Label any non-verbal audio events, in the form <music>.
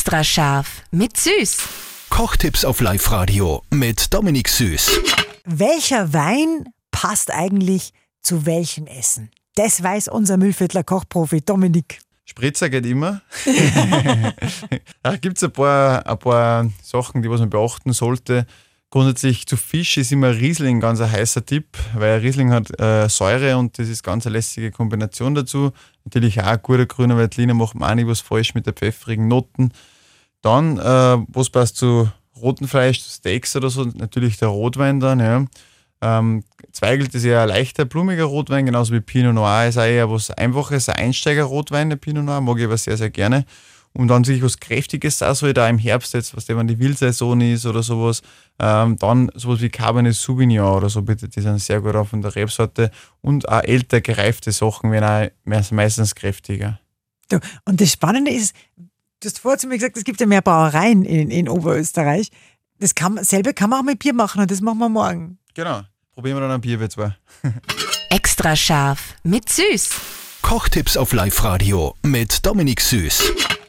Extra scharf mit Süß. Kochtipps auf Live-Radio mit Dominik Süß. Welcher Wein passt eigentlich zu welchem Essen? Das weiß unser Müllviertler Kochprofi Dominik. Spritzer geht immer. <laughs> da gibt es ein paar, ein paar Sachen, die was man beachten sollte. Grundsätzlich zu Fisch ist immer Riesling ganz ein heißer Tipp, weil Riesling hat äh, Säure und das ist ganz eine lästige Kombination dazu. Natürlich auch ein guter grüner Veltliner macht man auch nicht was falsch mit der pfeffrigen Noten. Dann, äh, was passt zu rotem Fleisch, zu Steaks oder so, natürlich der Rotwein dann. Ja. Ähm, Zweigelt ist eher ein leichter, blumiger Rotwein, genauso wie Pinot Noir ist auch eher was Einfaches, ein Einsteiger-Rotwein, der Pinot Noir, mag ich aber sehr, sehr gerne. Und dann sich was Kräftiges auch da im Herbst jetzt, was wenn die Wildsaison ist oder sowas, ähm, dann sowas wie Cabernet Sauvignon oder so, bitte, die sind sehr gut auf von der Rebsorte. Und auch älter gereifte Sachen werden auch meistens kräftiger. Du, und das Spannende ist, du hast vorher zu mir gesagt, es gibt ja mehr Brauereien in, in Oberösterreich. Das kann, selber kann man auch mit Bier machen und das machen wir morgen. Genau. Probieren wir dann ein Bier, wir zwei. <laughs> Extra scharf mit Süß. Kochtipps auf Live-Radio mit Dominik Süß.